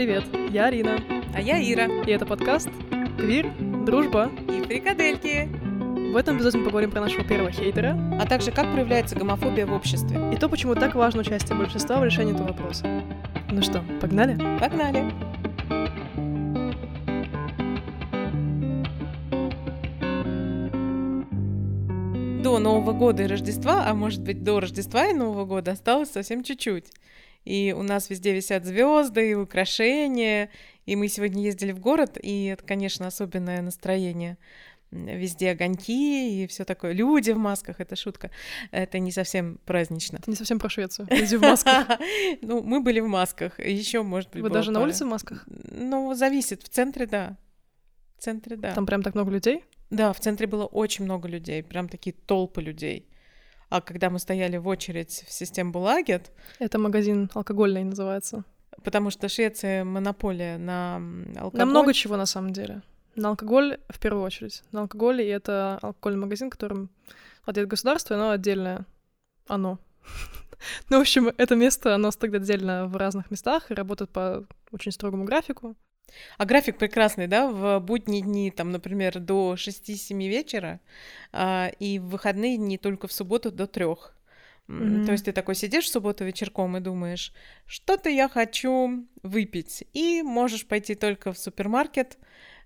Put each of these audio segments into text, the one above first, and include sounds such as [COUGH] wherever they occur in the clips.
Привет, я Арина. А я Ира. И это подкаст «Квир, дружба и фрикадельки». В этом эпизоде мы поговорим про нашего первого хейтера, а также как проявляется гомофобия в обществе. И то, почему так важно участие большинства в решении этого вопроса. Ну что, погнали? Погнали! До Нового года и Рождества, а может быть до Рождества и Нового года осталось совсем чуть-чуть. И у нас везде висят звезды и украшения. И мы сегодня ездили в город, и это, конечно, особенное настроение везде огоньки и все такое. Люди в масках, это шутка. Это не совсем празднично. Это не совсем про Швецию. Люди в масках. [LAUGHS] Ну, мы были в масках. Еще, может быть, Вы даже на улице в масках? Ну, зависит. В центре, да. В центре, да. Там прям так много людей? Да, в центре было очень много людей. Прям такие толпы людей. А когда мы стояли в очередь в систему Булагет... Это магазин алкогольный называется. Потому что Швеция монополия на алкоголь. На много чего, на самом деле. На алкоголь в первую очередь. На алкоголь, и это алкогольный магазин, которым владеет государство, и оно отдельное. Оно. [LAUGHS] ну, в общем, это место, оно стоит отдельно в разных местах и работает по очень строгому графику. А график прекрасный, да, в будние дни, там, например, до 6-7 вечера, а, и в выходные дни только в субботу до трех. Mm-hmm. То есть ты такой сидишь в субботу вечерком и думаешь, что-то я хочу выпить, и можешь пойти только в супермаркет,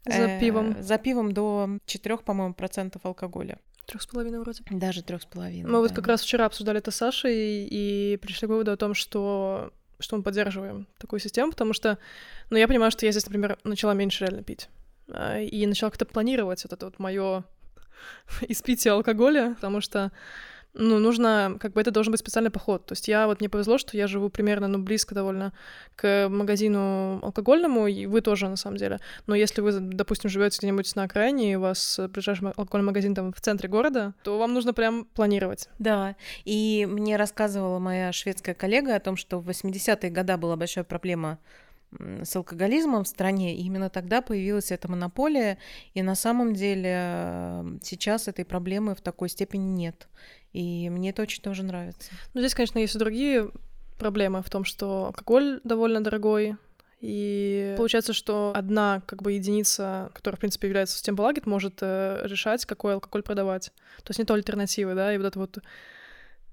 за э, пивом. За пивом до 4, по-моему, процентов алкоголя. Трех с половиной вроде. Даже трех с половиной. Мы да. вот как раз вчера обсуждали это с Сашей и пришли к выводу о том, что что мы поддерживаем такую систему, потому что, ну, я понимаю, что я здесь, например, начала меньше реально пить. А, и начала как-то планировать это вот мое [LAUGHS] испитие алкоголя, потому что ну, нужно, как бы это должен быть специальный поход. То есть я вот мне повезло, что я живу примерно, ну, близко довольно к магазину алкогольному, и вы тоже, на самом деле. Но если вы, допустим, живете где-нибудь на окраине, и у вас ближайший алкогольный магазин там в центре города, то вам нужно прям планировать. Да, и мне рассказывала моя шведская коллега о том, что в 80-е годы была большая проблема с алкоголизмом в стране, и именно тогда появилась эта монополия, и на самом деле сейчас этой проблемы в такой степени нет. И мне это очень тоже нравится. Ну, здесь, конечно, есть и другие проблемы в том, что алкоголь довольно дорогой, и получается, что одна как бы единица, которая, в принципе, является системой Балагет, может э, решать, какой алкоголь продавать. То есть не то альтернативы, да, и вот это вот...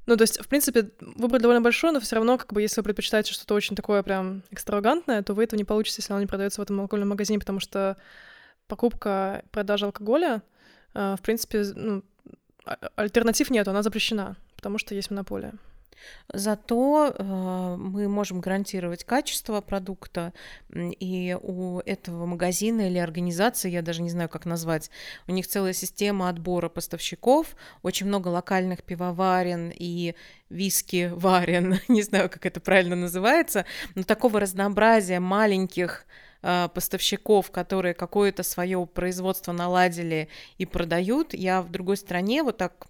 Ну, то есть, в принципе, выбор довольно большой, но все равно, как бы, если вы предпочитаете что-то очень такое прям экстравагантное, то вы этого не получите, если оно не продается в этом алкогольном магазине, потому что покупка, продажа алкоголя, э, в принципе, ну, а, альтернатив нет, она запрещена, потому что есть монополия. Зато э, мы можем гарантировать качество продукта, и у этого магазина или организации, я даже не знаю, как назвать, у них целая система отбора поставщиков, очень много локальных пивоварен и виски варен, [LAUGHS] не знаю, как это правильно называется, но такого разнообразия маленьких Э, поставщиков, которые какое-то свое производство наладили и продают, я в другой стране вот так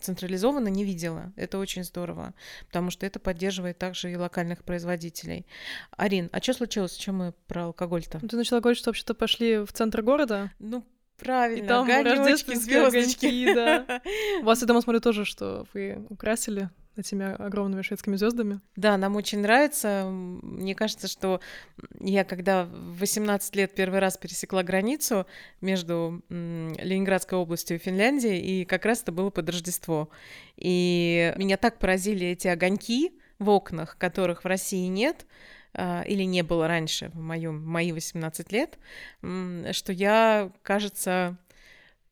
централизованно не видела. Это очень здорово, потому что это поддерживает также и локальных производителей. Арин, а что случилось? Чем мы про алкоголь-то? Ты начала говорить, что вообще-то пошли в центр города? Ну, Правильно, и там огонечки, звездочки. да. [LAUGHS] У вас, я дома смотрю, тоже, что вы украсили этими огромными шведскими звездами. Да, нам очень нравится. Мне кажется, что я когда в 18 лет первый раз пересекла границу между Ленинградской областью и Финляндией, и как раз это было под Рождество. И меня так поразили эти огоньки в окнах, которых в России нет, а, или не было раньше в, моем, мои 18 лет, что я, кажется,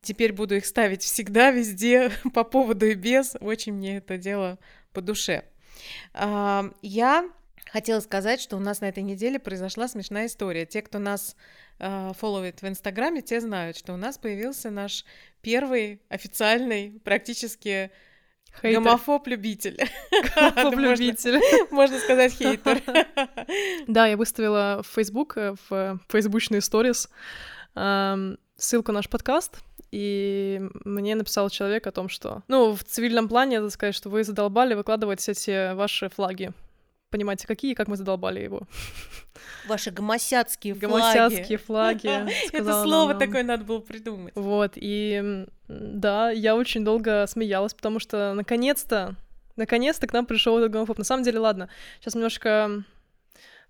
теперь буду их ставить всегда, везде, [LAUGHS] по поводу и без. Очень мне это дело по душе. А, я хотела сказать, что у нас на этой неделе произошла смешная история. Те, кто нас э, фолловит в Инстаграме, те знают, что у нас появился наш первый официальный практически Хейтер. Гомофоб-любитель. [LAUGHS] [LAUGHS] Гомофоб-любитель. Можно сказать хейтер. Да, я выставила в Facebook, э, в фейсбучные сторис ссылку на наш подкаст, и мне написал человек о том, что... Ну, в цивильном плане, надо сказать, что вы задолбали выкладывать все эти ваши флаги. Понимаете, какие, как мы задолбали его. [LAUGHS] Ваши гомосяцкие флаги. Гомосяцкие флаги. [LAUGHS] Это слово такое надо было придумать. Вот, и да, я очень долго смеялась, потому что наконец-то, наконец-то к нам пришел этот гомофоб. На самом деле, ладно, сейчас немножко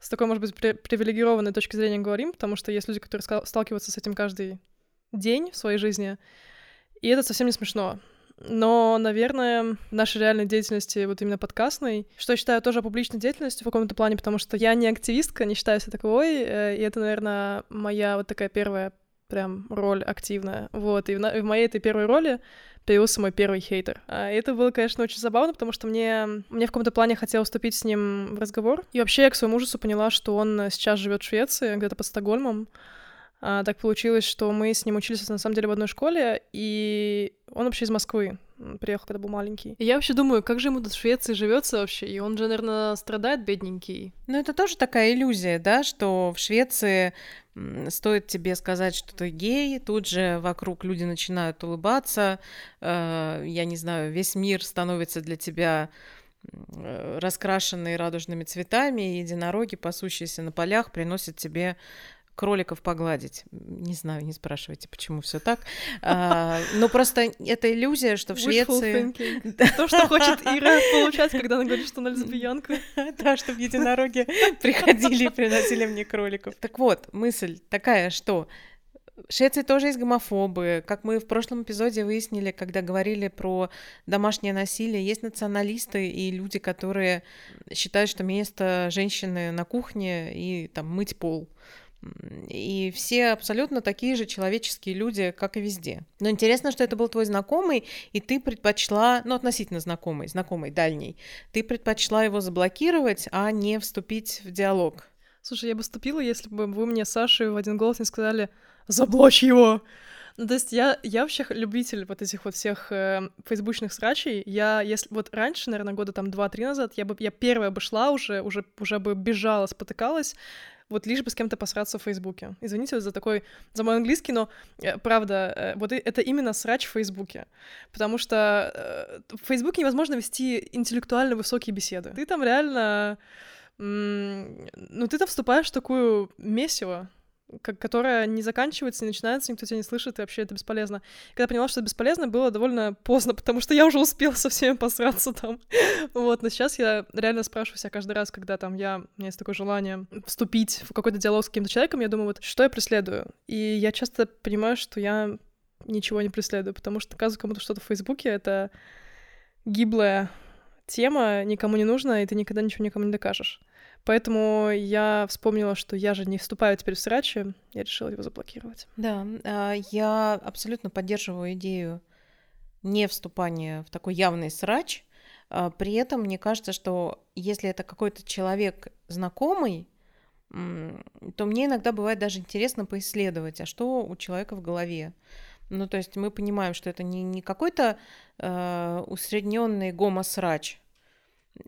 с такой, может быть, привилегированной точки зрения говорим, потому что есть люди, которые сталкиваются с этим каждый день в своей жизни, и это совсем не смешно. Но, наверное, в нашей реальной деятельности, вот именно подкастной, что я считаю тоже публичной деятельностью в каком-то плане, потому что я не активистка, не считаю себя таковой, э, и это, наверное, моя вот такая первая прям роль активная. Вот, и в, в моей этой первой роли появился мой первый хейтер. А это было, конечно, очень забавно, потому что мне, мне в каком-то плане хотелось вступить с ним в разговор. И вообще я к своему ужасу поняла, что он сейчас живет в Швеции, где-то под Стокгольмом. А, так получилось, что мы с ним учились на самом деле в одной школе, и он вообще из Москвы. Приехал, когда был маленький. И я вообще думаю, как же ему тут в Швеции живется вообще? И он же, наверное, страдает, бедненький. Ну, это тоже такая иллюзия, да, что в Швеции стоит тебе сказать, что ты гей, тут же вокруг люди начинают улыбаться, э, я не знаю, весь мир становится для тебя э, раскрашенный радужными цветами, и единороги, пасущиеся на полях, приносят тебе кроликов погладить. Не знаю, не спрашивайте, почему все так. А, но просто это иллюзия, что в Швеции... То, что хочет Ира [LAUGHS] получать, когда она говорит, что она лесбиянка. Да, чтобы единороги приходили и приносили мне кроликов. Так вот, мысль такая, что в Швеции тоже есть гомофобы. Как мы в прошлом эпизоде выяснили, когда говорили про домашнее насилие, есть националисты и люди, которые считают, что место женщины на кухне и там мыть пол. И все абсолютно такие же человеческие люди, как и везде. Но интересно, что это был твой знакомый, и ты предпочла, ну, относительно знакомый, знакомый, дальний, ты предпочла его заблокировать, а не вступить в диалог. Слушай, я бы вступила, если бы вы мне, Саша, в один голос не сказали «Заблочь его!» Ну, то есть я, я вообще любитель вот этих вот всех э, фейсбучных срачей. Я, если вот раньше, наверное, года там два-три назад, я бы, я первая бы шла уже, уже, уже бы бежала, спотыкалась, вот лишь бы с кем-то посраться в Фейсбуке. Извините за такой, за мой английский, но э, правда, э, вот это именно срач в Фейсбуке. Потому что э, в Фейсбуке невозможно вести интеллектуально высокие беседы. Ты там реально... Ну, ты там вступаешь в такую месиво, которая не заканчивается, не начинается, никто тебя не слышит, и вообще это бесполезно. Когда поняла, что это бесполезно, было довольно поздно, [LAUGHS] потому что я уже успела со всеми посраться там. [LAUGHS] вот, но сейчас я реально спрашиваю себя каждый раз, когда там я, у меня есть такое желание вступить в какой-то диалог с каким-то человеком, я думаю, вот, что я преследую? И я часто понимаю, что я ничего не преследую, потому что доказывать кому-то что-то в Фейсбуке — это гиблая тема, никому не нужна, и ты никогда ничего никому не докажешь. Поэтому я вспомнила, что я же не вступаю теперь в срачи, я решила его заблокировать. Да, а, я абсолютно поддерживаю идею не вступания в такой явный срач. А, при этом мне кажется, что если это какой-то человек знакомый, то мне иногда бывает даже интересно поисследовать, а что у человека в голове. Ну, то есть мы понимаем, что это не, не какой-то э, усредненный гомосрач,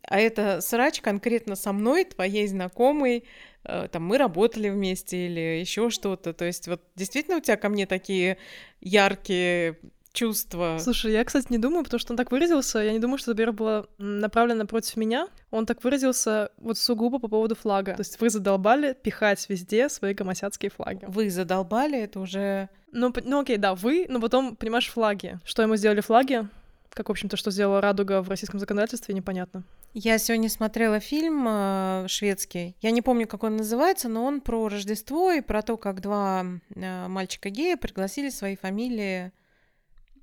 а это срач конкретно со мной, твоей знакомой, э, там мы работали вместе или еще что-то. То есть вот действительно у тебя ко мне такие яркие чувства. Слушай, я, кстати, не думаю, потому что он так выразился. Я не думаю, что Сбер было направлено против меня. Он так выразился вот сугубо по поводу флага. То есть вы задолбали пихать везде свои гомосятские флаги. Вы задолбали, это уже... Ну, ну окей, да, вы, но потом, понимаешь, флаги. Что ему сделали флаги? Как, в общем-то, что сделала Радуга в российском законодательстве, непонятно. Я сегодня смотрела фильм э, шведский. Я не помню, как он называется, но он про Рождество и про то, как два э, мальчика гея пригласили свои фамилии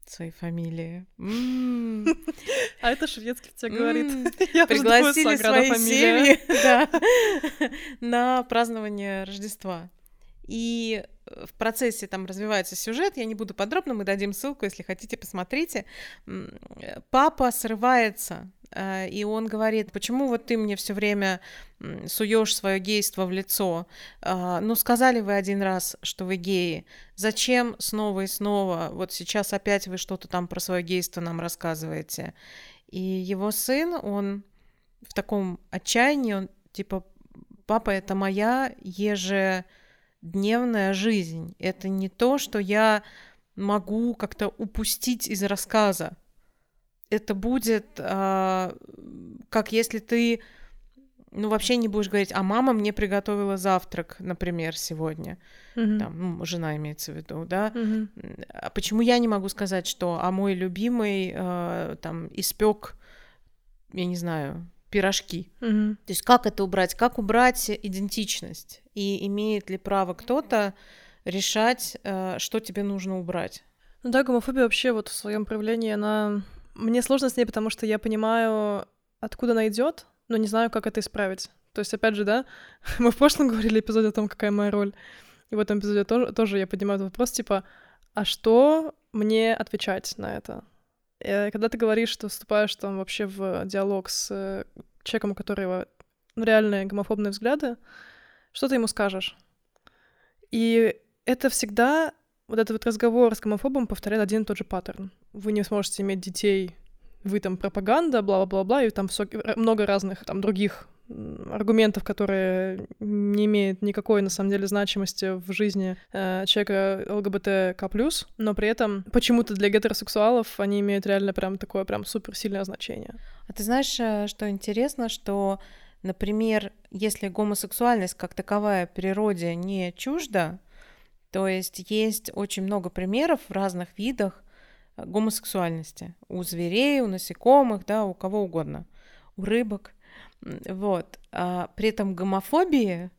свои фамилии. [LAUGHS] А это шведский тебе говорит. [LAUGHS] Пригласили свои семьи [LAUGHS] на празднование Рождества. И в процессе там развивается сюжет, я не буду подробно, мы дадим ссылку, если хотите, посмотрите. Папа срывается Э, и он говорит, почему вот ты мне все время суешь свое гейство в лицо? А, ну, сказали вы один раз, что вы геи. Зачем снова и снова? Вот сейчас опять вы что-то там про свое гейство нам рассказываете. И его сын, он в таком отчаянии, он типа, папа, это моя ежедневная жизнь. Это не то, что я могу как-то упустить из рассказа это будет э, как если ты, ну, вообще не будешь говорить, а мама мне приготовила завтрак, например, сегодня. Mm-hmm. Там, ну, жена имеется в виду, да. Mm-hmm. А почему я не могу сказать, что, а мой любимый э, там испек, я не знаю, пирожки. Мгм. То есть как это убрать? Как убрать идентичность? И имеет ли право кто-то решать, э, что тебе нужно убрать? Ну да, гомофобия вообще вот в своем проявлении, она... Мне сложно с ней, потому что я понимаю, откуда она идет, но не знаю, как это исправить. То есть, опять же, да, [LAUGHS] мы в прошлом говорили эпизоде о том, какая моя роль. И в этом эпизоде тоже, тоже я поднимаю этот вопрос, типа, а что мне отвечать на это? Э, Когда ты говоришь, что вступаешь там вообще в диалог с э, человеком, у которого ну, реальные гомофобные взгляды, что ты ему скажешь? И это всегда вот этот вот разговор с гомофобом повторяет один и тот же паттерн. Вы не сможете иметь детей, вы там пропаганда, бла-бла-бла-бла, и там много разных там других аргументов, которые не имеют никакой, на самом деле, значимости в жизни э, человека ЛГБТК+, но при этом почему-то для гетеросексуалов они имеют реально прям такое прям суперсильное значение. А ты знаешь, э, что интересно, что, например, если гомосексуальность как таковая природе не чужда, то есть есть очень много примеров в разных видах э, гомосексуальности. У зверей, у насекомых, да, у кого угодно. У рыбок. Вот. А при этом гомофобии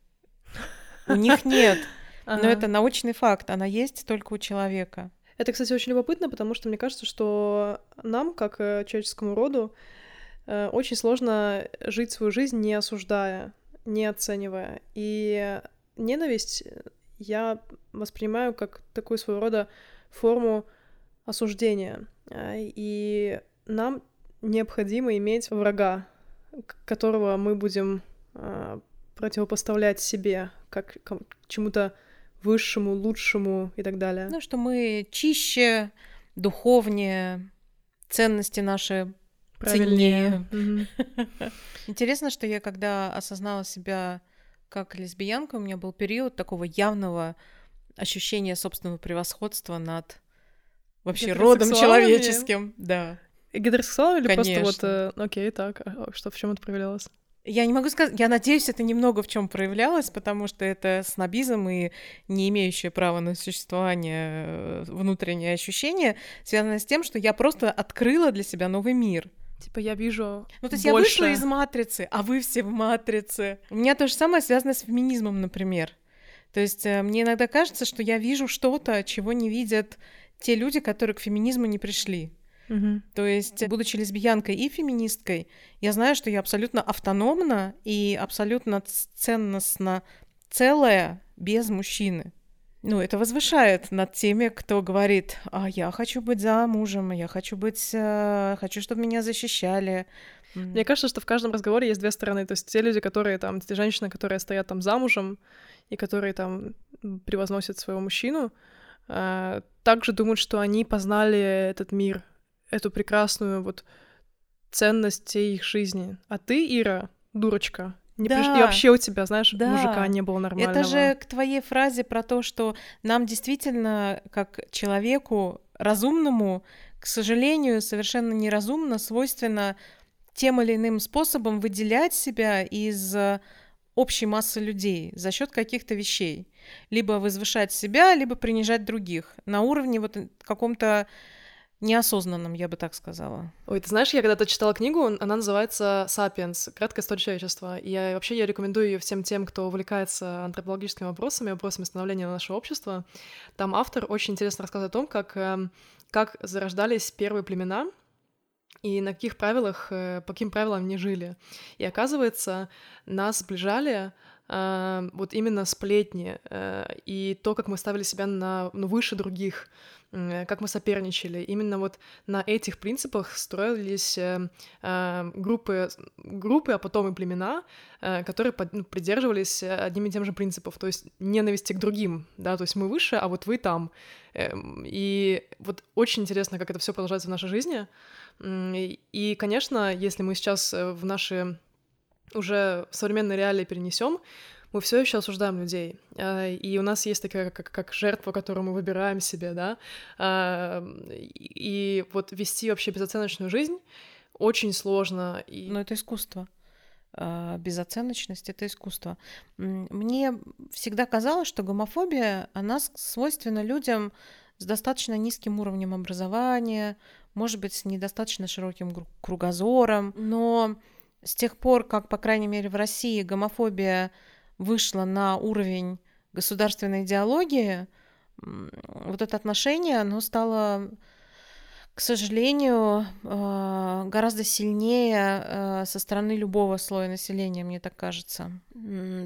у них [LAUGHS] нет. Но это научный факт. Она есть только у человека. Это, кстати, очень любопытно, потому что мне кажется, что нам, как э, человеческому роду, э, очень сложно жить свою жизнь, не осуждая, не оценивая. И ненависть я воспринимаю как такую своего рода форму осуждения. А, И нам необходимо иметь врага, которого мы будем а, противопоставлять себе, как чему-то высшему, лучшему и так далее. Ну, что мы чище, духовнее, ценности наши Правильнее. Мгм. [LAUGHS] Интересно, что я когда осознала себя как лесбиянка, у меня был период такого явного ощущения собственного превосходства над вообще родом человеческим. Да. И Гетеросексуал или просто вот... Конечно. э, Окей, так, а что, в чем это проявлялось? Я не могу сказать, я надеюсь, это немного в чем проявлялось, потому что это снобизм и не имеющее права на существование э, внутреннее ощущение, связано с тем, что я просто открыла для себя новый мир. Типа я вижу Ну, то есть я вышла больше. из матрицы, а вы все в матрице. У меня то же самое связано с феминизмом, например. То есть э, мне иногда кажется, что я вижу что-то, чего не видят те люди, которые к феминизму не пришли. Мгм. То есть, будучи лесбиянкой и феминисткой, я знаю, что я абсолютно автономна и абсолютно ценностно целая без мужчины. Ну, это возвышает над теми, кто говорит, а я хочу быть замужем, я хочу быть, э, хочу, чтобы меня защищали. Мне кажется, что в каждом разговоре есть две стороны. То есть те люди, которые там, те женщины, которые стоят там замужем и которые там превозносят своего мужчину, э, также думают, что они познали этот мир, эту прекрасную вот ценность всей их жизни. А ты, Ира, дурочка, не приш- и Да. вообще у тебя, знаешь, Да. мужика не было нормального. Это же к твоей фразе про то, что нам действительно, как человеку разумному, к сожалению, совершенно неразумно, свойственно тем или иным способом выделять себя из э, общей массы людей за счет каких-то вещей. Либо возвышать себя, либо принижать других на уровне вот каком-то неосознанном, я бы так сказала. Ой, ты знаешь, я когда-то читала книгу, она называется «Сапиенс. Краткая история человечества». И я вообще я рекомендую ее всем тем, кто увлекается антропологическими вопросами, вопросами становления нашего общества. Там автор очень интересно рассказывает о том, как, эм, как зарождались первые племена, и на каких правилах, э, по каким правилам они жили. И оказывается, нас сближали вот именно сплетни э, и то, как мы ставили себя на, ну, выше других, как мы соперничали. Именно вот на этих принципах строились э, э, группы, группы, а потом и племена, э, которые ну, придерживались одним и тем же принципов, то есть ненависти к другим, да, то есть мы выше, а вот вы там. Эм, И вот очень интересно, как это все продолжается в нашей жизни. И, конечно, если мы сейчас в наши уже современные реалии перенесем, мы все еще осуждаем людей. А, И у нас есть такая как, как жертва, которую мы выбираем себе, да. А, И вот вести вообще безоценочную жизнь очень сложно. И... Но это искусство. А, Безоценочность — это искусство. Мне всегда казалось, что гомофобия, она свойственна людям с достаточно низким уровнем образования, может быть, с недостаточно широким кругозором, но С тех пор, как, по крайней мере, в России гомофобия вышла на уровень государственной идеологии, вот это отношение, оно стало, к сожалению, э, гораздо сильнее э, со стороны любого слоя населения, мне так кажется.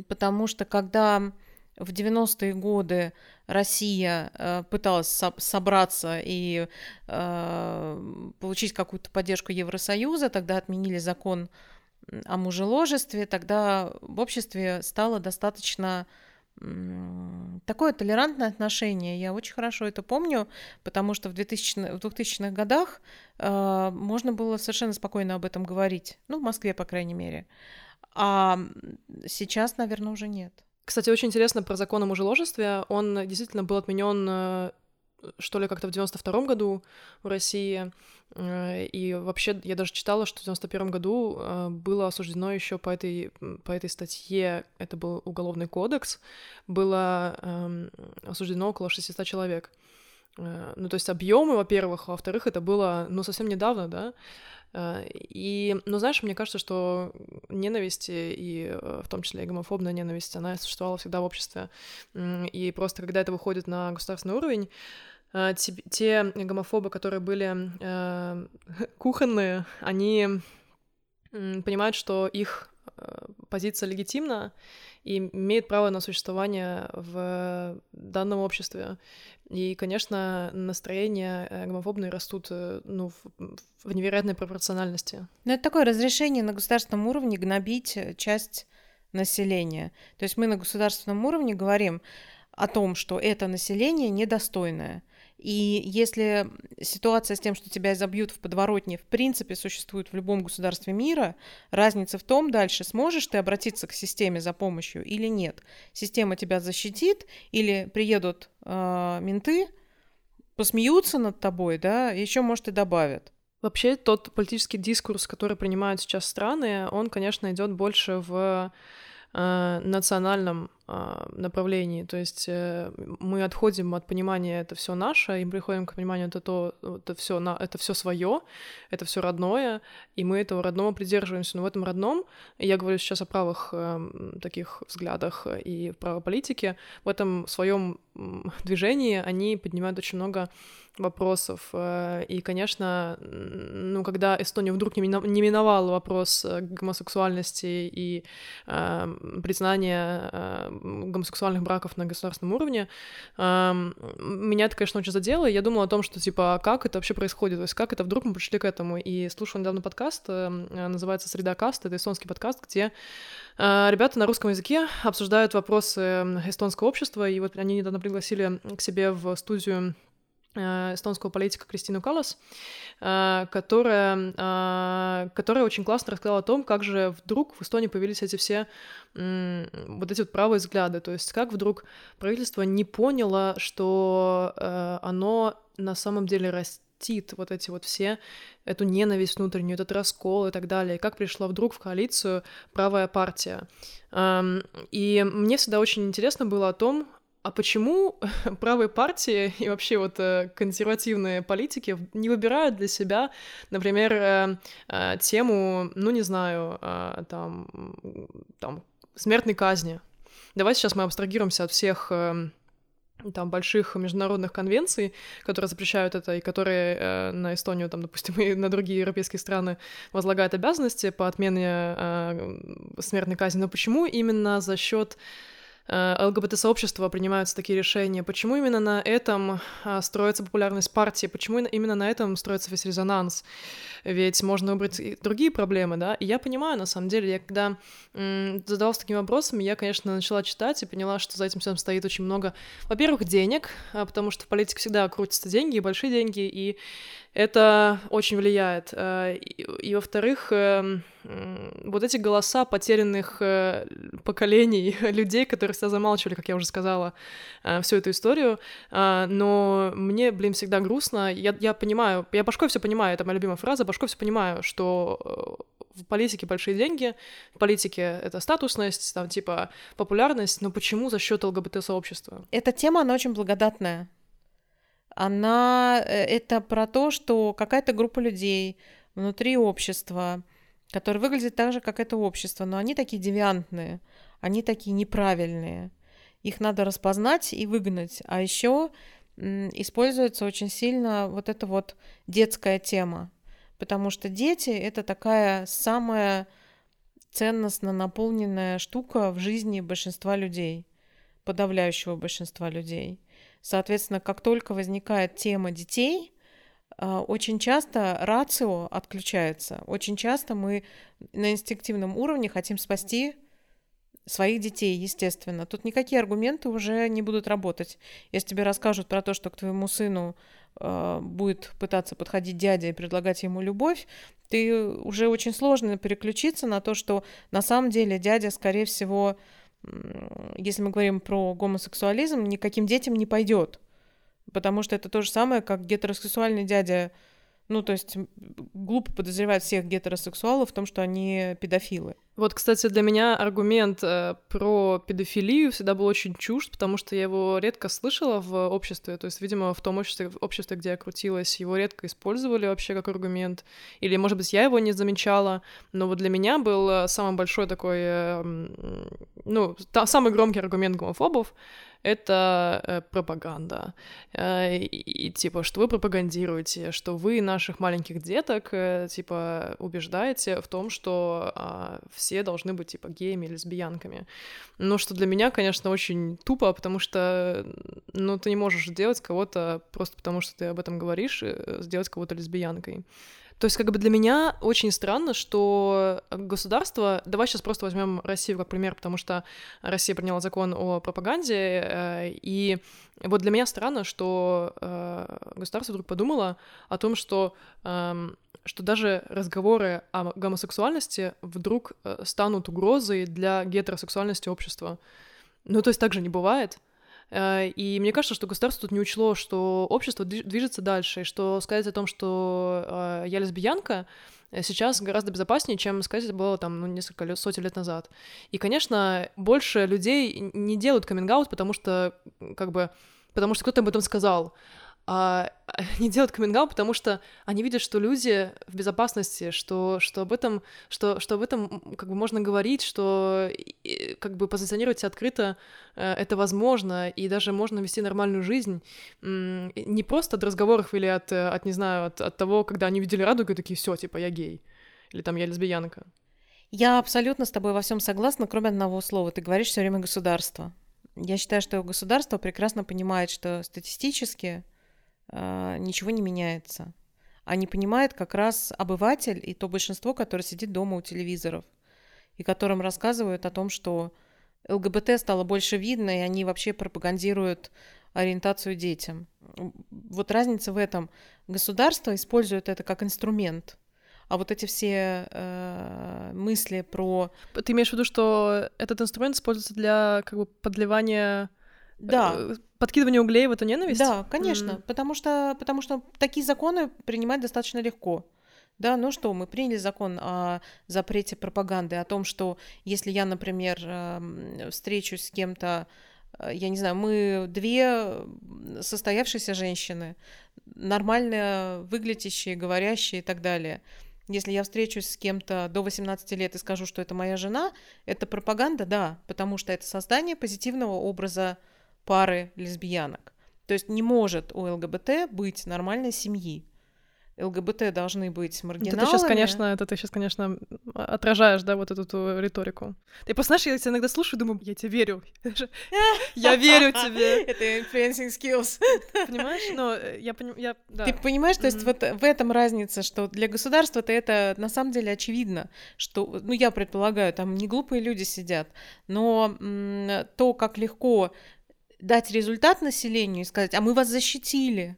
Потому что когда в 90-е годы Россия э, пыталась со- собраться и э, получить какую-то поддержку Евросоюза, тогда отменили закон о мужеложестве, тогда в обществе стало достаточно такое толерантное отношение. Я очень хорошо это помню, потому что в, 2000, в 2000-х годах э, можно было совершенно спокойно об этом говорить. Ну, в Москве, по крайней мере. А сейчас, наверное, уже нет. Кстати, очень интересно про закон о мужеложестве. Он действительно был отменен, э, что ли, как-то в 92 году в России. Э, и вообще я даже читала, что в 91 году э, было осуждено еще по этой, по этой статье, это был уголовный кодекс, было эм, осуждено около 600 человек. Ну, то есть объемы, во-первых, а во-вторых, это было, ну, совсем недавно, да, Э, и, ну, знаешь, мне кажется, что ненависть, и э, в том числе и гомофобная ненависть, она существовала всегда в обществе. И просто когда это выходит на государственный уровень, э, те, те гомофобы, которые были э, [LAUGHS] кухонные, они понимают, что их позиция легитимна и имеет право на существование в данном обществе. И, конечно, настроения э, гомофобные растут э, ну, в, в невероятной пропорциональности. Но это такое разрешение на государственном уровне гнобить э, часть населения. То есть мы на государственном уровне говорим о том, что это население недостойное. И если ситуация с тем, что тебя изобьют в подворотне, в принципе существует в любом государстве мира, разница в том дальше, сможешь ты обратиться к системе за помощью или нет. Система тебя защитит или приедут э, менты, посмеются над тобой, да, еще, может, и добавят. Вообще, тот политический дискурс, который принимают сейчас страны, он, конечно, идет больше в э, национальном направлении. То есть э, мы отходим от понимания это все наше, и приходим к пониманию это то, это все на, это все свое, это все родное, и мы этого родного придерживаемся. Но в этом родном, я говорю сейчас о правых э, таких взглядах и правополитике, в этом своем [LAUGHS] движении они поднимают очень много вопросов. Э, и, конечно, ну, когда Эстония вдруг не миновала вопрос э, гомосексуальности и э, признания гомосексуальных браков на государственном уровне, меня это, конечно, очень задело. Я думала о том, что, типа, а как это вообще происходит? То есть как это вдруг мы пришли к этому? И слушала недавно подкаст, э, называется «Среда каст», это эстонский подкаст, где э, ребята на русском языке обсуждают вопросы эстонского общества, и вот они недавно пригласили к себе в студию эстонского политика Кристину Калас, э, которая, э, которая очень классно рассказала о том, как же вдруг в Эстонии появились эти все вот эти вот правые взгляды, то есть как вдруг правительство не поняло, что оно на самом деле растит вот эти вот все, эту ненависть внутреннюю, этот раскол и так далее, как пришла вдруг в коалицию правая партия. Эм, и мне всегда очень интересно было о том, а почему [LAUGHS] правые партии и вообще вот э, консервативные политики не выбирают для себя, например, э, э, тему, ну не знаю, там, там смертной казни? Давай сейчас мы абстрагируемся от всех там больших международных конвенций, которые запрещают это и которые э, на Эстонию, там, допустим, [LAUGHS] и на другие европейские страны возлагают обязанности по отмене э, смертной казни. Но почему именно за счет ЛГБТ-сообщества принимаются такие решения, почему именно на этом а, строится популярность партии, почему именно на этом строится весь резонанс. Ведь можно выбрать и другие проблемы, да, и я понимаю, на самом деле, я когда задавалась такими вопросами, я, конечно, начала читать и поняла, что за этим всем стоит очень много, во-первых, денег, а, потому что в политике всегда крутятся деньги, большие деньги, и это очень влияет. Э, и, и во-вторых, эм, вот эти голоса потерянных э, поколений [LAUGHS] людей, которые всегда замалчивали, как я уже сказала, э, всю эту историю, но мне, блин, всегда грустно. Я, я понимаю, я башкой все понимаю, это моя любимая фраза, башкой все понимаю, что в политике большие деньги, в политике это статусность, там типа популярность, но почему за счет ЛГБТ-сообщества? Эта тема, она очень благодатная она э, это про то, что какая-то группа людей внутри общества, которые выглядят так же, как это общество, но они такие девиантные, они такие неправильные. Их надо распознать и выгнать. А еще используется очень сильно вот эта вот детская тема, потому что дети — это такая самая ценностно наполненная штука в жизни большинства людей, подавляющего большинства людей. Соответственно, как только возникает тема детей, а, очень часто рацио отключается. Очень часто мы на инстинктивном уровне хотим спасти своих детей, естественно. Тут никакие аргументы уже не будут работать. Если тебе расскажут про то, что к твоему сыну э, будет пытаться подходить дядя и предлагать ему любовь, ты уже очень сложно переключиться на то, что на самом деле дядя, скорее всего, если мы говорим про гомосексуализм, никаким детям не пойдет. Потому что это то же самое, как гетеросексуальный дядя ну, то есть глупо подозревать всех гетеросексуалов в том, что они педофилы. Вот, кстати, для меня аргумент э, про педофилию всегда был очень чужд, потому что я его редко слышала в обществе. То есть, видимо, в том обществе, в обществе, где я крутилась, его редко использовали вообще как аргумент. Или, может быть, я его не замечала. Но вот для меня был э, самый большой такой, э, ну, самый громкий аргумент гомофобов это э, пропаганда. Э, и, типа, что вы пропагандируете, что вы наших маленьких деток, э, типа, убеждаете в том, что э, все должны быть, типа, геями, лесбиянками. Ну, что для меня, конечно, очень тупо, потому что, ну, ты не можешь сделать кого-то просто потому, что ты об этом говоришь, сделать кого-то лесбиянкой. То есть, как бы для меня очень странно, что государство... Давай сейчас просто возьмем Россию как пример, потому что Россия приняла закон о пропаганде, э, и вот для меня странно, что э, государство вдруг подумало о том, что эм, что даже разговоры о гомосексуальности вдруг э, станут угрозой для гетеросексуальности общества. Ну, то есть так же не бывает. Э, и мне кажется, что государство тут не учло, что общество движется дальше, и что сказать о том, что э, я лесбиянка, э, сейчас гораздо безопаснее, чем сказать это было там ну, несколько лет, сотен лет назад. И, конечно, больше людей не делают каминг потому что как бы потому что кто-то об этом сказал а, [LAUGHS] не делают каминг потому что они видят, что люди в безопасности, что, что об этом, что, что об этом как бы можно говорить, что как бы позиционировать открыто э, это возможно, и даже можно вести нормальную жизнь не просто от разговоров или от, от не знаю, от, от того, когда они видели радугу и такие, все, типа, я гей, или там я лесбиянка. Я абсолютно с тобой во всем согласна, кроме одного слова. Ты говоришь все время государство. Я считаю, что государство прекрасно понимает, что статистически ничего не меняется. А не понимает как раз обыватель и то большинство, которое сидит дома у телевизоров, и которым рассказывают о том, что ЛГБТ стало больше видно, и они вообще пропагандируют ориентацию детям. Вот разница в этом. Государство использует это как инструмент, а вот эти все э, мысли про... Ты имеешь в виду, что этот инструмент используется для как бы подливания да. Подкидывание углей в эту ненависть? Да, конечно, mm. потому что потому что такие законы принимать достаточно легко. Да, ну что, мы приняли закон о запрете пропаганды, о том, что если я, например, эм, встречусь с кем-то, э, я не знаю, мы две состоявшиеся женщины, нормально выглядящие, говорящие и так далее. Если я встречусь с кем-то до 18 лет и скажу, что это моя жена, это пропаганда, да, потому что это создание позитивного образа пары лесбиянок. То есть не может у ЛГБТ быть нормальной семьи. ЛГБТ должны быть маргиналами. Это ты сейчас, конечно, это ты сейчас, конечно, отражаешь, да, вот эту, эту риторику. Ты просто знаешь, я тебя иногда слушаю думаю, я тебе верю. [LAUGHS] Я верю тебе. [LAUGHS] Это influencing skills. Понимаешь? Но э, я понимаю, Ты понимаешь, то есть вот в этом разница, что для государства-то это на самом деле очевидно, что, ну, я предполагаю, там не глупые люди сидят, но то, как легко дать результат населению и сказать, а мы вас защитили.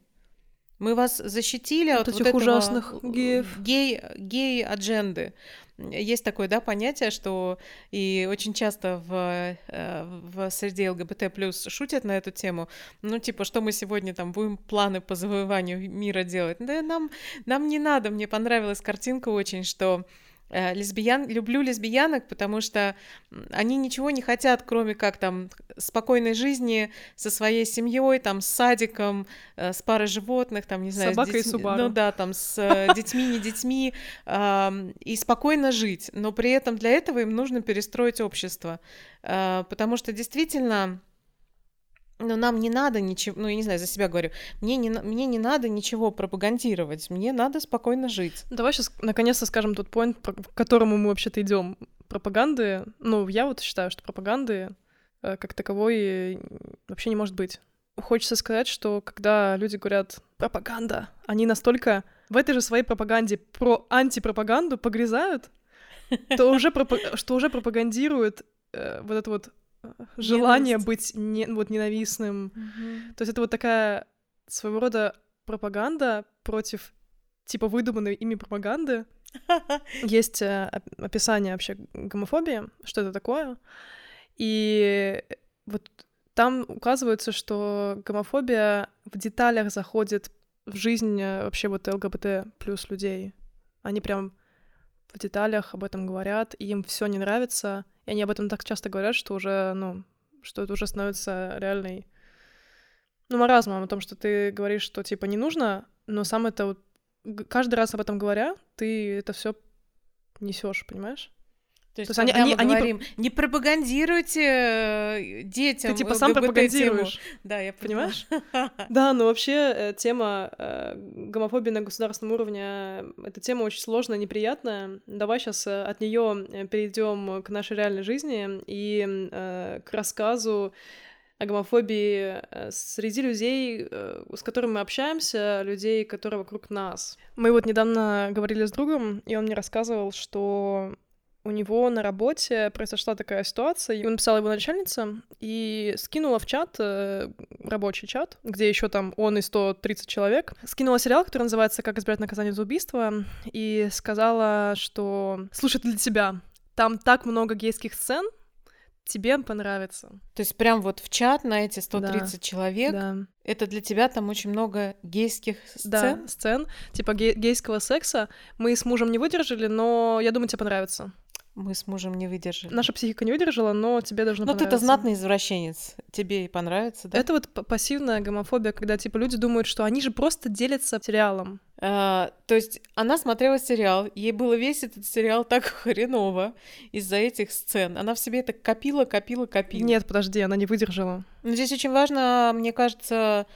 Мы вас защитили вот от этих вот ужасных геев. Гей, гей-адженды. Есть такое, да, понятие, что и очень часто в, э, в среде ЛГБТ плюс шутят на эту тему. Ну, типа, что мы сегодня там будем планы по завоеванию мира делать? Да нам, нам не надо. Мне понравилась картинка очень, что лесбиян, люблю лесбиянок, потому что они ничего не хотят, кроме как там спокойной жизни со своей семьей, там с садиком, э, с парой животных, там не знаю, с детьми, и Субару. ну да, там с э, детьми, не детьми, и спокойно жить. Но при этом для этого им нужно перестроить общество, потому что действительно но нам не надо ничего, ну, я не знаю, за себя говорю, мне не, мне не надо ничего пропагандировать, мне надо спокойно жить. Давай сейчас наконец-то скажем тот поинт, к которому мы вообще-то идем. Пропаганды, ну, я вот считаю, что пропаганды э, как таковой вообще не может быть. Хочется сказать, что когда люди говорят «пропаганда», они настолько в этой же своей пропаганде про антипропаганду погрязают, то уже что уже пропагандируют э, вот это вот желание Ненависть. быть не, вот ненавистным. Угу. То есть это вот такая своего рода пропаганда против типа выдуманной ими пропаганды. [LAUGHS] Есть э, описание вообще гомофобии, что это такое. И вот там указывается, что гомофобия в деталях заходит в жизнь э, вообще вот ЛГБТ плюс людей. Они прям в деталях об этом говорят, и им все не нравится, и они об этом так часто говорят, что уже, ну, что это уже становится реальной, ну, маразмом о том, что ты говоришь, что, типа, не нужно, но сам это вот, каждый раз об этом говоря, ты это все несешь, понимаешь? То есть, То есть они, они, мы говорим, они... не пропагандируйте э, детям Ты типа сам пропагандируешь. Да, я понимаешь. [LAUGHS] Да, но вообще э, тема э, гомофобии на государственном уровне эта тема очень сложная, неприятная. Давай сейчас от нее перейдем к нашей реальной жизни и к рассказу о гомофобии среди людей, с которыми мы общаемся, людей, которые вокруг нас. Мы вот недавно говорили с другом, и он мне рассказывал, что у него на работе произошла такая ситуация, и он написала его начальница и скинула в чат, э, рабочий чат, где еще там он и 130 человек, скинула сериал, который называется «Как избежать наказания за убийство», и сказала, что «Слушай, для тебя, там так много гейских сцен, тебе понравится. То есть прям вот в чат на эти 130 да, человек, да. это для тебя там очень много гейских сцен? Да, сцен, типа гей- гейского секса. Мы с мужем не выдержали, но я думаю, тебе понравится. Мы с мужем не выдержали. Наша психика не выдержала, но тебе должно но понравиться. Ну, ты-то знатный извращенец. Тебе и понравится, да? Это вот пассивная гомофобия, когда, типа, люди думают, что они же просто делятся сериалом. А, то есть она смотрела сериал, ей было весь этот сериал так хреново из-за этих сцен. Она в себе это копила, копила, копила. Нет, подожди, она не выдержала. Но здесь очень важно, мне кажется,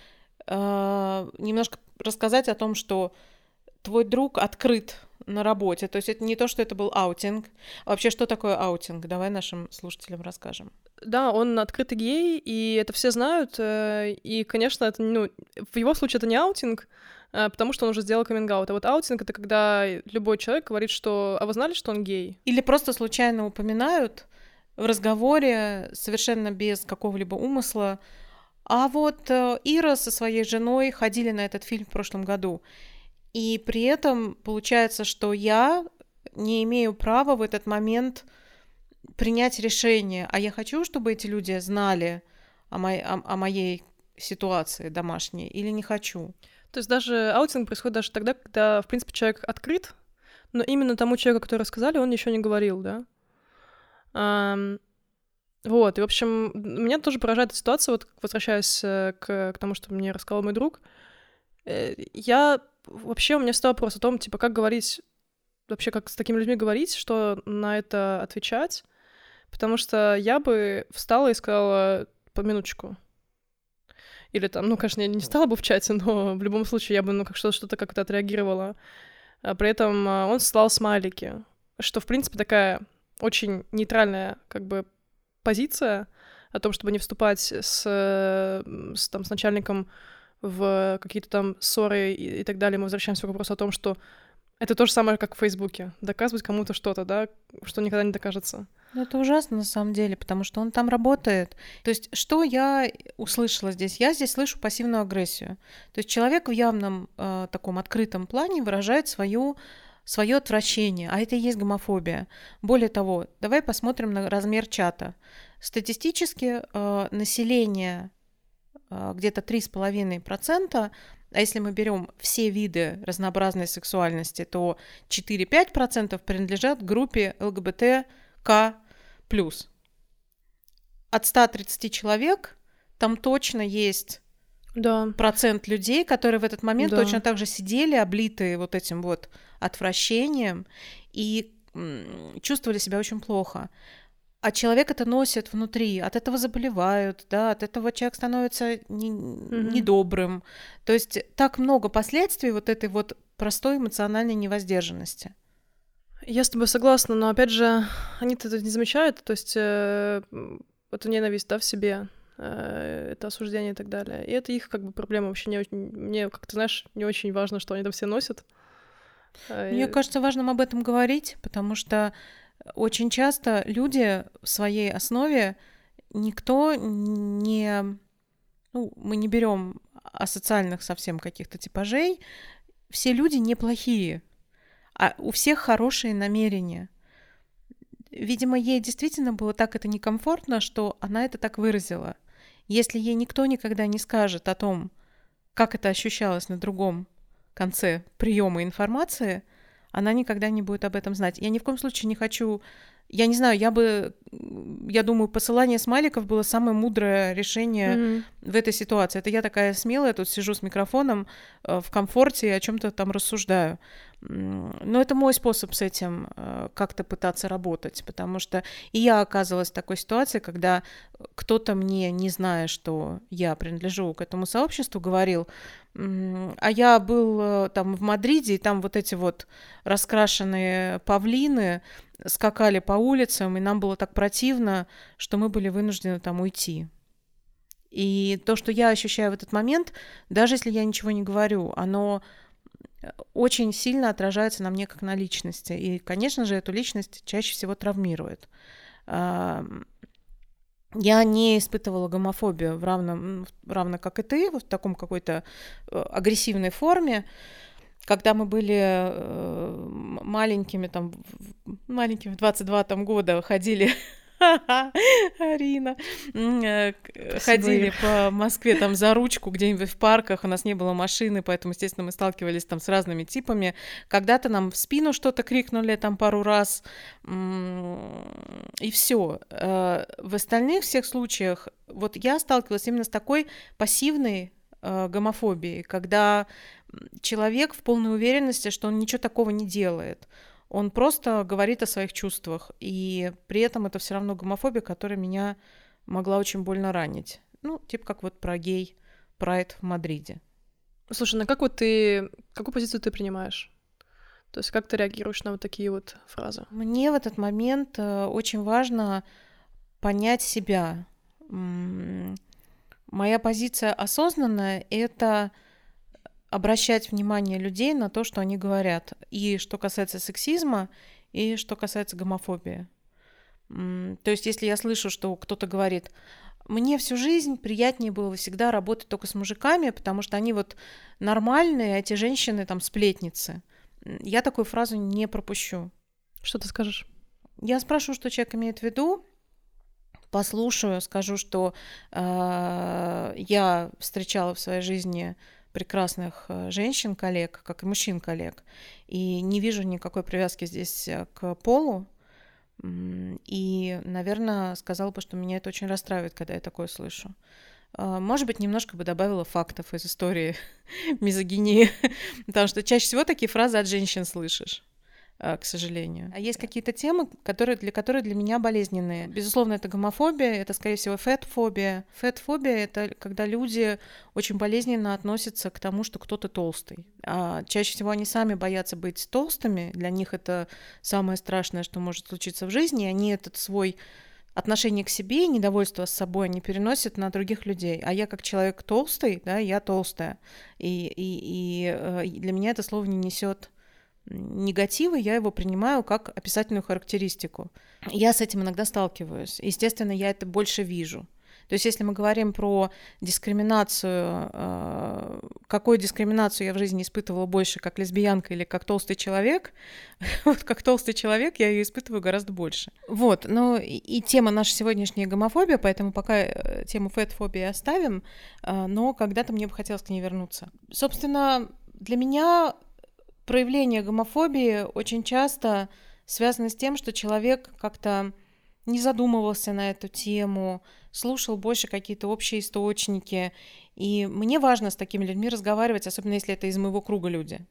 а, немножко рассказать о том, что твой друг открыт на работе. То есть это не то, что это был аутинг. А вообще, что такое аутинг? Давай нашим слушателям расскажем. Да, он открытый гей, и это все знают. Э, и, конечно, это, ну, в его случае это не аутинг, э, потому что он уже сделал каминг-аут. А вот аутинг — это когда любой человек говорит, что «А вы знали, что он гей?» Или просто случайно упоминают в разговоре совершенно без какого-либо умысла. А вот э, Ира со своей женой ходили на этот фильм в прошлом году. И при этом получается, что я не имею права в этот момент принять решение, а я хочу, чтобы эти люди знали о, мо- о, о моей ситуации домашней или не хочу. То есть даже аутинг происходит даже тогда, когда, в принципе, человек открыт, но именно тому человеку, который рассказали, он еще не говорил, да? Um, вот, и, в общем, меня тоже поражает эта ситуация, вот возвращаясь э, к, к тому, что мне рассказал мой друг. Э, я вообще у меня всегда вопрос о том, типа, как говорить, вообще как с такими людьми говорить, что на это отвечать, потому что я бы встала и сказала, по минуточку, или там, ну, конечно, я не стала бы в чате, но в любом случае я бы, ну, как что-то, что-то как-то отреагировала. А при этом а, он слал смайлики, что, в принципе, такая очень нейтральная, как бы, позиция о том, чтобы не вступать с, с, там, с начальником в какие-то там ссоры и, и так далее, мы возвращаемся к вопросу о том, что это то же самое, как в Фейсбуке. Доказывать кому-то что-то, да, что никогда не докажется. Ну, это ужасно на самом деле, потому что он там работает. То есть, что я услышала здесь? Я здесь слышу пассивную агрессию. То есть человек в явном э, таком открытом плане выражает свою свое отвращение, а это и есть гомофобия. Более того, давай посмотрим на размер чата. Статистически э, население где-то 3,5% А если мы берем все виды разнообразной сексуальности, то 4-5% принадлежат группе ЛГБТК+. От 130 человек там точно есть Да. процент людей, которые в этот момент Да. точно так же сидели, облитые вот этим вот отвращением и чувствовали себя очень плохо. А человек это носит внутри, от этого заболевают, да, от этого человек становится не- недобрым. То есть так много последствий вот этой вот простой эмоциональной невоздержанности. Я с тобой согласна, но опять же, они-то это не замечают, то есть э, эту ненависть, да, в себе, э, это осуждение и так далее. И это их как бы проблема вообще не очень... Мне, как ты знаешь, не очень важно, что они там все носят. Э, Мне и- кажется важным об этом говорить, потому что очень часто люди в своей основе никто не... Ну, мы не берем асоциальных совсем каких-то типажей. Все люди неплохие, а у всех хорошие намерения. Видимо, ей действительно было так это некомфортно, что она это так выразила. Если ей никто никогда не скажет о том, как это ощущалось на другом конце приема информации, она никогда не будет об этом знать. Я ни в коем случае не хочу... Я не знаю, я бы... Я думаю, посылание смайликов было самое мудрое решение Мгм. в этой ситуации. Это я такая смелая, тут сижу с микрофоном э, в комфорте и о чем-то там рассуждаю. Но это мой способ с этим э, как-то пытаться работать, потому что и я оказывалась в такой ситуации, когда кто-то мне, не зная, что я принадлежу к этому сообществу, говорил, а я был э, там в Мадриде, и там вот эти вот раскрашенные павлины скакали по улицам, и нам было так противно, что мы были вынуждены там уйти. И то, что я ощущаю в этот момент, даже если я ничего не говорю, оно очень сильно отражается на мне как на личности. И, конечно же, эту личность чаще всего травмирует. Я не испытывала гомофобию в равном, равно как и ты, в таком какой-то э, агрессивной форме. Когда мы были э, маленькими, там, маленькими, в 22 там года ходили [LAUGHS] Арина. Э, Спасибо, Ходили по Москве там за ручку где-нибудь в парках, у нас не было машины, поэтому, естественно, мы сталкивались там с разными типами. Когда-то нам в спину что-то крикнули там пару раз, и все. В остальных всех случаях вот я сталкивалась именно с такой пассивной э, гомофобией, когда человек в полной уверенности, что он ничего такого не делает. Он просто говорит о своих чувствах, и при этом это все равно гомофобия, которая меня могла очень больно ранить. Ну, типа как вот про гей прайд в Мадриде. Слушай, ну как вот ты... Какую позицию ты принимаешь? То есть как ты реагируешь на вот такие вот фразы? Мне в этот момент э, очень важно понять себя. Моя позиция осознанная — это обращать внимание людей на то, что они говорят. И что касается сексизма, и что касается гомофобии. То есть, если я слышу, что кто-то говорит, мне всю жизнь приятнее было всегда работать только с мужиками, потому что они вот нормальные, а эти женщины там сплетницы. Я такую фразу не пропущу. Что ты скажешь? Я спрошу, что человек имеет в виду, послушаю, скажу, что э, я встречала в своей жизни прекрасных э, женщин, коллег, как и мужчин, коллег, и не вижу никакой привязки здесь э, к полу. И, наверное, сказала бы, что меня это очень расстраивает, когда я такое слышу. Э, Может быть, немножко бы добавила фактов из истории [LAUGHS] мизогинии, потому что чаще всего такие фразы от женщин слышишь к сожалению. А есть какие-то темы, которые, для которые для меня болезненные. Безусловно, это гомофобия, это, скорее всего, фетфобия. Фетфобия — это когда люди очень болезненно относятся к тому, что кто-то толстый. А чаще всего они сами боятся быть толстыми, для них это самое страшное, что может случиться в жизни, и они этот свой отношение к себе и недовольство с собой они переносят на других людей. А я как человек толстый, да, я толстая. И, и, и э, для меня это слово не несет негатива, я его принимаю как описательную характеристику. Я с этим иногда сталкиваюсь. Естественно, я это больше вижу. То есть если мы говорим про дискриминацию, э, какую дискриминацию я в жизни испытывала больше, как лесбиянка или как толстый человек, [LAUGHS] вот как толстый человек я ее испытываю гораздо больше. Вот, ну и тема наша сегодняшняя гомофобия, поэтому пока э, тему фэтфобии оставим, э, но когда-то мне бы хотелось к ней вернуться. Собственно, для меня проявление гомофобии очень часто связано с тем, что человек как-то не задумывался на эту тему, слушал больше какие-то общие источники. И мне важно с такими людьми разговаривать, особенно если это из моего круга люди.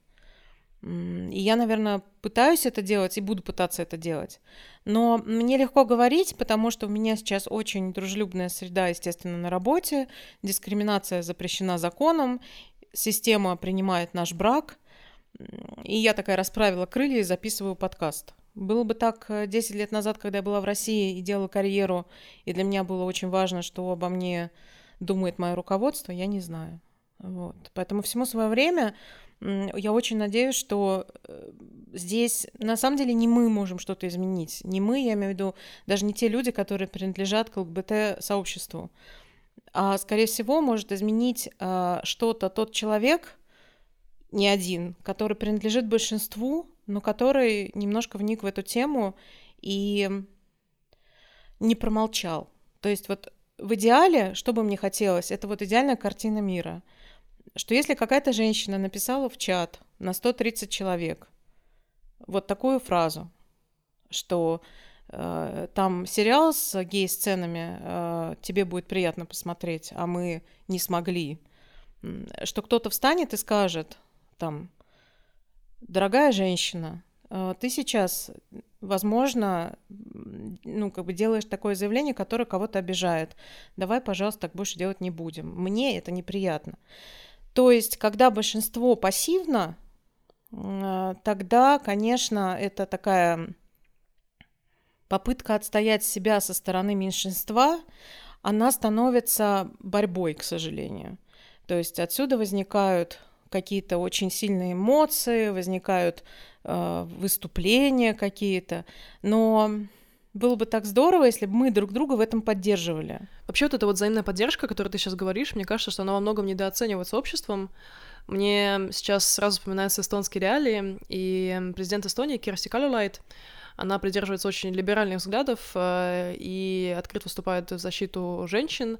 И я, наверное, пытаюсь это делать и буду пытаться это делать. Но мне легко говорить, потому что у меня сейчас очень дружелюбная среда, естественно, на работе. Дискриминация запрещена законом, система принимает наш брак. И я такая расправила крылья и записываю подкаст. Было бы так 10 э, лет назад, когда я была в России и делала карьеру, и для меня было очень важно, что обо мне думает мое руководство, я не знаю. Вот. Поэтому всему свое время я очень надеюсь, что э, здесь на самом деле не мы можем что-то изменить. Не мы, я имею в виду, даже не те люди, которые принадлежат к ЛГБТ-сообществу. А, скорее всего, может изменить а, что-то тот человек, не один, который принадлежит большинству, но который немножко вник в эту тему и не промолчал. То есть вот в идеале, что бы мне хотелось, это вот идеальная картина мира, что если какая-то женщина написала в чат на 130 человек вот такую фразу, что э, там сериал с гей-сценами э, тебе будет приятно посмотреть, а мы не смогли, что кто-то встанет и скажет там, дорогая женщина, э, ты сейчас, возможно, ну, как бы делаешь такое заявление, которое кого-то обижает. Давай, пожалуйста, так больше делать не будем. Мне это неприятно. То есть, когда большинство пассивно, э, тогда, конечно, это такая попытка отстоять себя со стороны меньшинства, она становится борьбой, к сожалению. То есть отсюда возникают какие-то очень сильные эмоции, возникают э, выступления какие-то, но было бы так здорово, если бы мы друг друга в этом поддерживали. Вообще вот эта вот взаимная поддержка, о которой ты сейчас говоришь, мне кажется, что она во многом недооценивается обществом. Мне сейчас сразу вспоминаются эстонские реалии, и президент Эстонии Керсти Калюлайт, она придерживается очень либеральных взглядов э, и открыто выступает в защиту женщин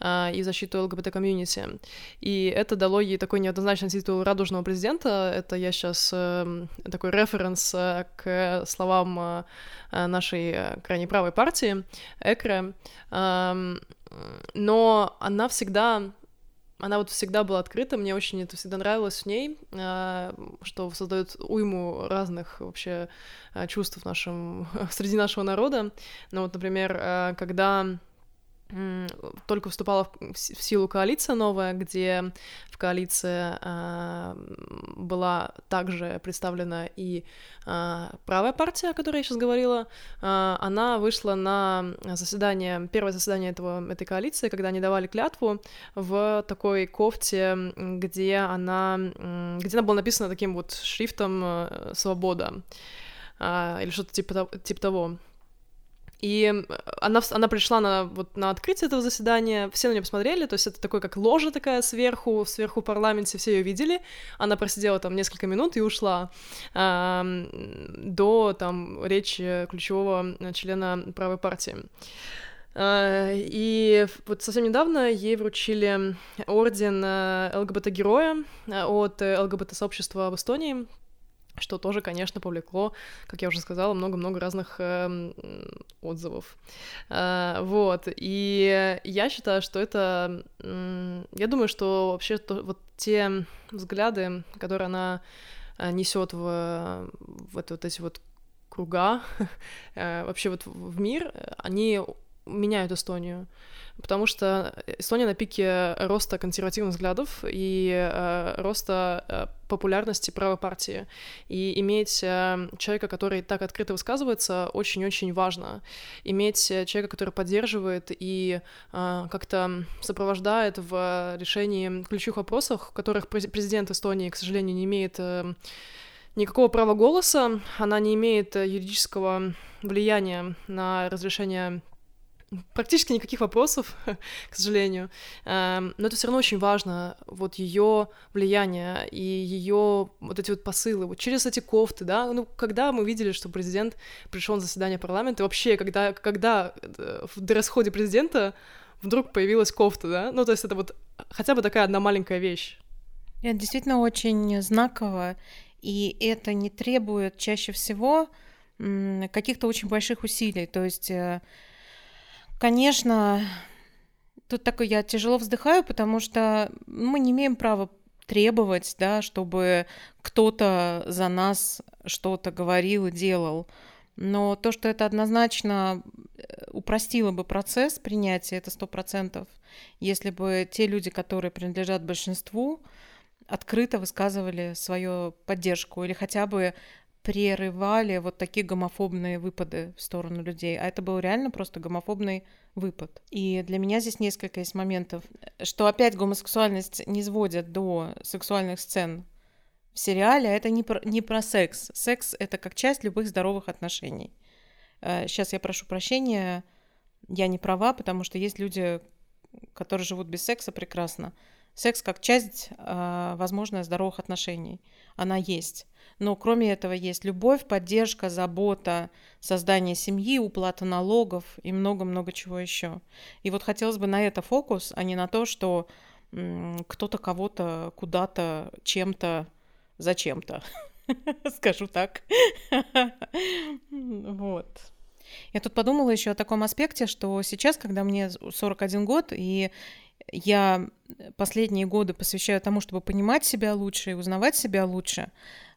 э, и в защиту ЛГБТ-комьюнити. И это дало ей такой неоднозначный титул радужного президента. Это я сейчас э, такой референс к словам нашей крайне правой партии, ЭКРЭ. Эм, но она всегда она вот всегда была открыта, мне очень это всегда нравилось в ней, а, что создает уйму разных вообще а, чувств в нашем, [LAUGHS] среди нашего народа. Ну вот, например, а, когда только вступала в силу коалиция новая, где в коалиции э, была также представлена и э, правая партия, о которой я сейчас говорила. Э, она вышла на заседание, первое заседание этого, этой коалиции, когда они давали клятву в такой кофте, где она, где она была написана таким вот шрифтом э, «Свобода» или что-то типа, типа того. И она, она пришла на, вот, на открытие этого заседания, все на нее посмотрели, то есть это такой как ложа такая сверху, сверху в парламенте, все ее видели. Она просидела там несколько минут и ушла э, до там речи ключевого члена правой партии. И вот совсем недавно ей вручили орден э, ЛГБТ-героя э, от ЛГБТ-сообщества в Эстонии, что тоже, конечно, повлекло, как я уже сказала, много-много разных э, отзывов. Э, вот, и я считаю, что это... Э, я думаю, что вообще то, вот те взгляды, которые она э, несет в, в это, вот эти вот круга, [LAUGHS] э, вообще вот в мир, они меняют Эстонию потому что Эстония на пике роста консервативных взглядов и э, роста э, популярности правой партии. И иметь э, человека, который так открыто высказывается, очень-очень важно. Иметь э, человека, который поддерживает и э, как-то сопровождает в решении ключевых вопросов, в которых президент Эстонии, к сожалению, не имеет... Э, никакого права голоса, она не имеет э, юридического влияния на разрешение практически никаких вопросов, [LAUGHS] к сожалению. Эм, но это все равно очень важно, вот ее влияние и ее вот эти вот посылы, вот через эти кофты, да, ну, когда мы видели, что президент пришел на заседание парламента, вообще, когда, когда э, в дресс-ходе президента вдруг появилась кофта, да, ну, то есть это вот хотя бы такая одна маленькая вещь. Это действительно очень знаково, и это не требует чаще всего каких-то очень больших усилий. То есть, э, конечно, тут такой я тяжело вздыхаю, потому что мы не имеем права требовать, да, чтобы кто-то за нас что-то говорил и делал. Но то, что это однозначно э, упростило бы процесс принятия, это сто процентов, если бы те люди, которые принадлежат большинству, открыто высказывали свою поддержку или хотя бы прерывали вот такие гомофобные выпады в сторону людей. А это был реально просто гомофобный выпад. И для меня здесь несколько есть моментов, что опять гомосексуальность не сводят до сексуальных сцен в сериале, а это не про, не про секс. Секс — это как часть любых здоровых отношений. Сейчас э, я прошу прощения, я не права, потому что есть люди, которые живут без секса прекрасно. Секс как часть, э, возможно, здоровых отношений. Она есть. Но кроме этого есть любовь, поддержка, забота, создание семьи, уплата налогов и много-много чего еще. И вот хотелось бы на это фокус, а не на то, что кто-то кого-то куда-то чем-то зачем-то. [LAUGHS] Скажу так. [LAUGHS] Вот. Я тут подумала еще о таком аспекте, что сейчас, когда мне 41 год, и я последние годы посвящаю тому, чтобы понимать себя лучше и узнавать себя лучше,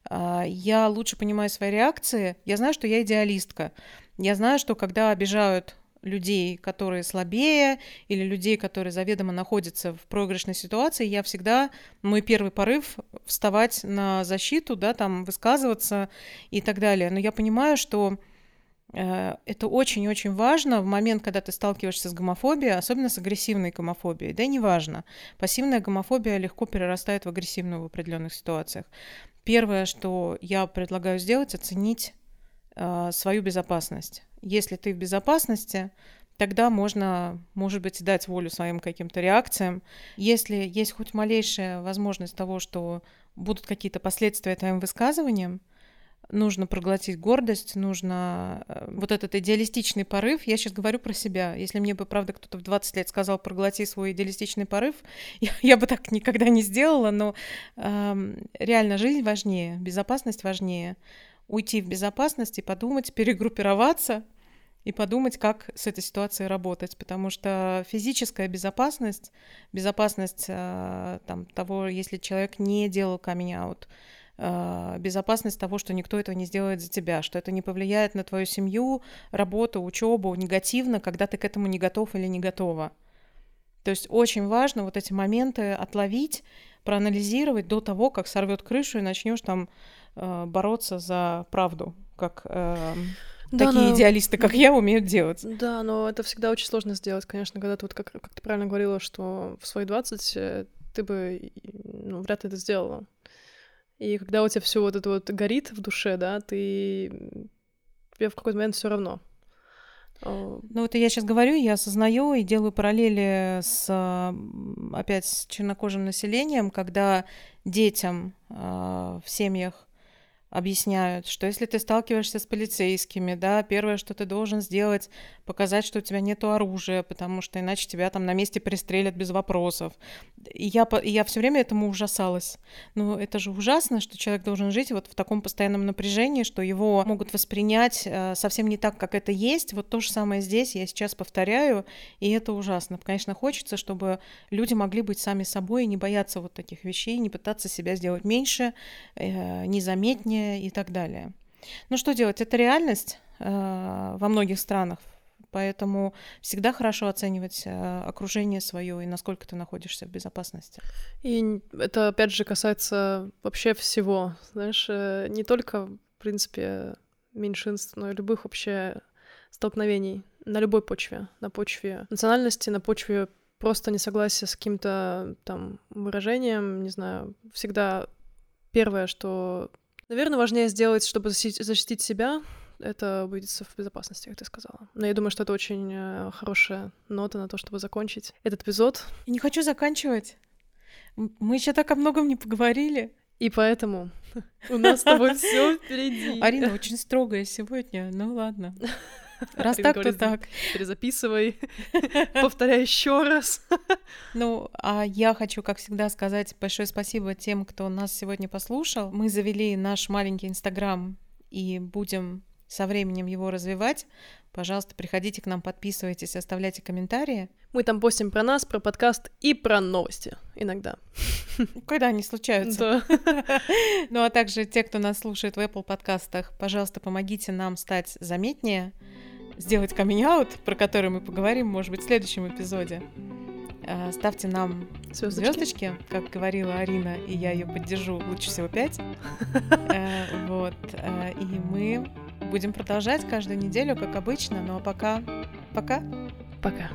а, я лучше понимаю свои реакции. Я знаю, что я идеалистка. Я знаю, что когда обижают людей, которые слабее, или людей, которые заведомо находятся в проигрышной ситуации, я всегда, мой первый порыв вставать на защиту, да, там высказываться и так далее. Но я понимаю, что это очень-очень важно в момент, когда ты сталкиваешься с гомофобией, особенно с агрессивной гомофобией. Да, неважно. Пассивная гомофобия легко перерастает в агрессивную в определенных ситуациях. Первое, что я предлагаю сделать, оценить э, свою безопасность. Если ты в безопасности, тогда можно, может быть, дать волю своим каким-то реакциям. Если есть хоть малейшая возможность того, что будут какие-то последствия твоим высказываниям, нужно проглотить гордость, нужно э, вот этот идеалистичный порыв. Я сейчас говорю про себя. Если мне бы, правда, кто-то в 20 лет сказал, проглоти свой идеалистичный порыв, [LAUGHS] я, я бы так никогда не сделала, но э, реально жизнь важнее, безопасность важнее. Уйти в безопасность и подумать, перегруппироваться и подумать, как с этой ситуацией работать, потому что физическая безопасность, безопасность э, там, того, если человек не делал камень-аут, безопасность того, что никто этого не сделает за тебя, что это не повлияет на твою семью, работу, учебу негативно, когда ты к этому не готов или не готова. То есть очень важно вот эти моменты отловить, проанализировать до того, как сорвет крышу и начнешь там э, бороться за правду, как э, да, такие но... идеалисты, как я, умеют делать. Да, но это всегда очень сложно сделать, конечно, когда ты вот как, как ты правильно говорила, что в свои 20 э, ты бы ну, вряд ли это сделала. И когда у тебя все вот это вот горит в душе, да, ты тебе в какой-то момент все равно. Ну вот я сейчас говорю, я осознаю и делаю параллели с опять с чернокожим населением, когда детям э, в семьях объясняют, что если ты сталкиваешься с полицейскими, да, первое, что ты должен сделать, показать, что у тебя нет оружия, потому что иначе тебя там на месте пристрелят без вопросов. И я, и я все время этому ужасалась. Но это же ужасно, что человек должен жить вот в таком постоянном напряжении, что его могут воспринять э, совсем не так, как это есть. Вот то же самое здесь я сейчас повторяю, и это ужасно. Конечно, хочется, чтобы люди могли быть сами собой и не бояться вот таких вещей, не пытаться себя сделать меньше, э, незаметнее, образования и так далее. Ну что делать? Это реальность э, во многих странах, поэтому всегда хорошо оценивать э, окружение свое и насколько ты находишься в безопасности. И это опять же касается вообще всего, знаешь, э, не только в принципе меньшинств, но и любых вообще столкновений на любой почве, на почве национальности, на почве просто несогласия с каким-то там выражением, не знаю, всегда первое, что Наверное, важнее сделать, чтобы защитить себя, это увидеться в безопасности, как ты сказала. Но я думаю, что это очень э, хорошая нота на то, чтобы закончить этот эпизод. Я не хочу заканчивать. Мы еще так о многом не поговорили. И поэтому у нас с тобой все впереди. Арина очень строгая сегодня. Ну ладно. [LAUGHS] [LAUGHS] Раз так, то так. Перезаписывай. [LAUGHS] Повторяй еще раз. [LAUGHS] Ну, а я хочу, как всегда, сказать большое спасибо тем, кто нас сегодня послушал. Мы завели наш маленький Инстаграм и будем со временем его развивать. Пожалуйста, приходите к нам, подписывайтесь, оставляйте комментарии. Мы там постим про нас, про подкаст и про новости иногда. Когда они случаются. Да. [LAUGHS] Ну а также те, кто нас слушает в Apple подкастах, пожалуйста, помогите нам стать заметнее, сделать камень-аут, про который мы поговорим, может быть, в следующем эпизоде. А, ставьте нам Звездочки. звездочки, как говорила Арина, и я ее поддержу, лучше всего 5. [LAUGHS] Вот. э, И мы будем продолжать каждую неделю, как обычно. А пока... Пока. Пока.